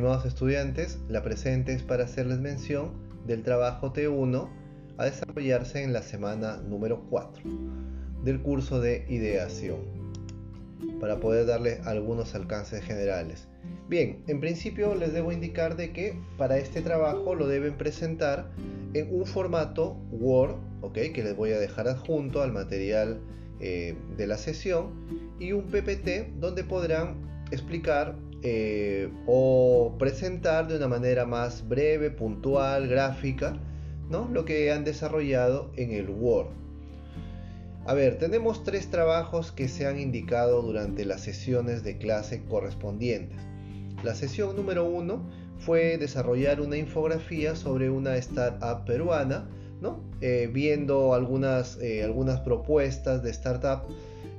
estimados estudiantes, la presente es para hacerles mención del trabajo T1 a desarrollarse en la semana número 4 del curso de ideación, para poder darle algunos alcances generales. Bien, en principio les debo indicar de que para este trabajo lo deben presentar en un formato Word, ¿ok? Que les voy a dejar adjunto al material eh, de la sesión y un PPT donde podrán explicar eh, o presentar de una manera más breve, puntual, gráfica, ¿no? lo que han desarrollado en el Word. A ver, tenemos tres trabajos que se han indicado durante las sesiones de clase correspondientes. La sesión número uno fue desarrollar una infografía sobre una startup peruana, ¿no? Eh, viendo algunas, eh, algunas propuestas de startup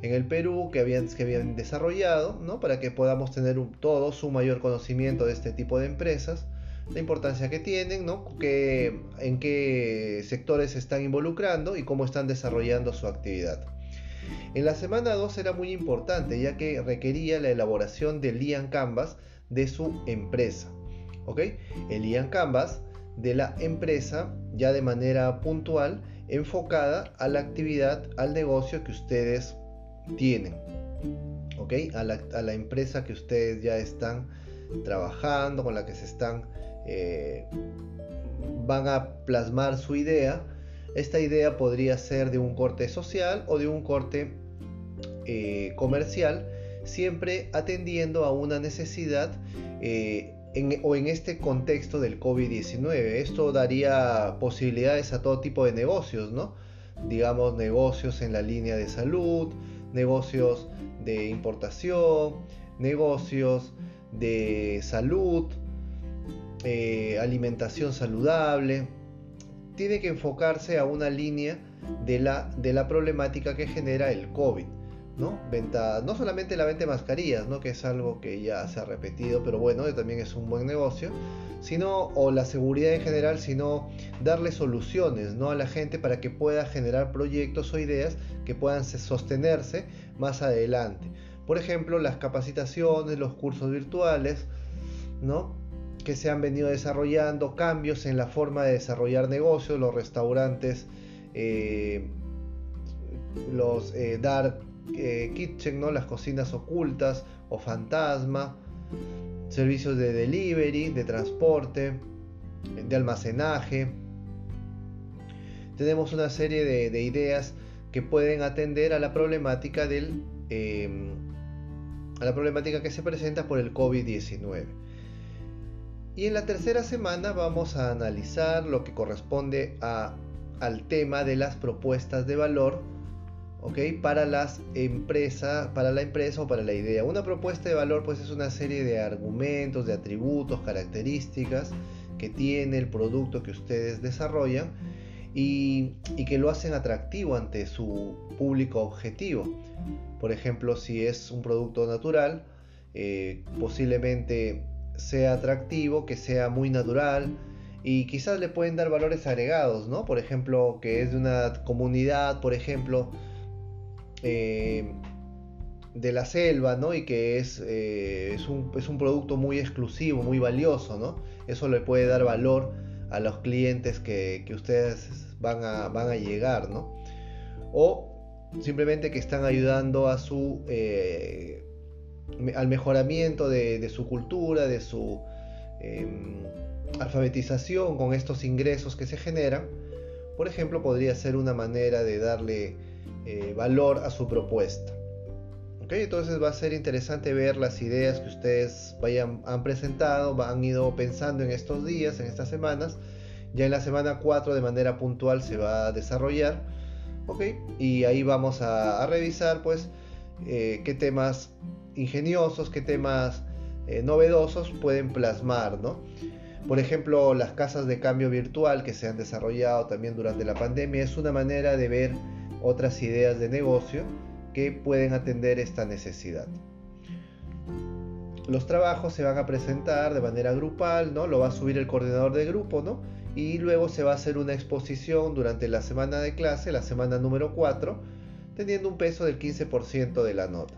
en el Perú que habían, habían desarrollado, ¿no? para que podamos tener todos un mayor conocimiento de este tipo de empresas, la importancia que tienen, ¿no? que, en qué sectores se están involucrando y cómo están desarrollando su actividad. En la semana 2 era muy importante ya que requería la elaboración del Ian Canvas de su empresa. ¿ok? El Ian Canvas de la empresa ya de manera puntual enfocada a la actividad, al negocio que ustedes tienen. ¿Ok? A la, empresa que ustedes ya están trabajando, con la que se están... Eh, van a plasmar su idea. Esta idea podría ser de un corte social o de un corte eh, comercial, siempre atendiendo a una necesidad eh, o en este contexto del COVID-19. Esto daría posibilidades a todo tipo de negocios, ¿no? Digamos, negocios en la línea de salud, negocios de importación, negocios de salud, eh, alimentación saludable. Tiene que enfocarse a una línea de la, de la problemática que genera el COVID. ¿No? Venta, no solamente la venta de mascarillas, ¿no? que es algo que ya se ha repetido, pero bueno, también es un buen negocio, sino, o la seguridad en general, sino darle soluciones ¿no? a la gente para que pueda generar proyectos o ideas que puedan sostenerse más adelante. Por ejemplo, las capacitaciones, los cursos virtuales, ¿no? que se han venido desarrollando, cambios en la forma de desarrollar negocios, los restaurantes, eh, los eh, dark eh, kitchen, ¿no? las cocinas ocultas o fantasma, servicios de delivery, de transporte, de almacenaje. Tenemos una serie de, ideas que pueden atender a la problemática del em, a la problemática que se presenta por el COVID-19. Y en la tercera semana vamos a analizar lo que corresponde al tema de las propuestas de valor para las empresas, para la empresa o para la idea. Una propuesta de valor pues es una serie de argumentos, de atributos, características que tiene el producto que ustedes desarrollan y, que lo hacen atractivo ante su público objetivo. Por ejemplo, si es un producto natural, eh, posiblemente sea atractivo, que sea muy natural, y quizás le pueden dar valores agregados, ¿no? Por ejemplo, que es de una comunidad, por ejemplo, eh, de la selva, ¿no? Y que es, eh, es, un, es, un, producto muy exclusivo, muy valioso, ¿no? Eso le puede dar valor a los clientes que, que ustedes van a, van a llegar, ¿no? O simplemente que están ayudando a su, eh, al mejoramiento de, de, su cultura, de su em, alfabetización con estos ingresos que se generan. Por ejemplo, podría ser una manera de darle eh, valor a su propuesta. ¿Okay? Entonces va a ser interesante ver las ideas que ustedes vayan, han presentado, han ido pensando en estos días, en estas semanas. Ya en la semana 4 de manera puntual se va a desarrollar. ¿okay? Y ahí vamos a, revisar pues eh, qué temas ingeniosos, qué temas eh, novedosos pueden plasmar. ¿no? Por ejemplo, las casas de cambio virtual que se han desarrollado también durante la pandemia es una manera de ver otras ideas de negocio que pueden atender esta necesidad. Los trabajos se van a presentar de manera grupal, ¿no? Lo va a subir el coordinador de grupo, ¿no? Y luego se va a hacer una exposición durante la semana de clase, la semana número 4, teniendo un peso del 15% de la nota.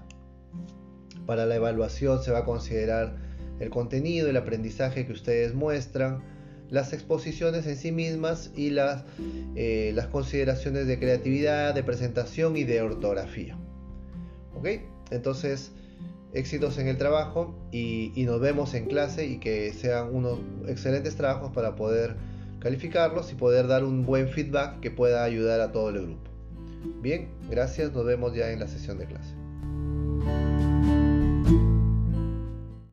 Para la evaluación se va a considerar el contenido, el aprendizaje que ustedes muestran, las exposiciones en sí mismas y las, eh, las consideraciones de creatividad, de presentación y de ortografía. ¿Ok? Entonces, éxitos en el trabajo y, y nos vemos en clase y que sean unos excelentes trabajos para poder calificarlos y poder dar un buen feedback que pueda ayudar a todo el grupo. Bien, gracias, nos vemos ya en la sesión de clase.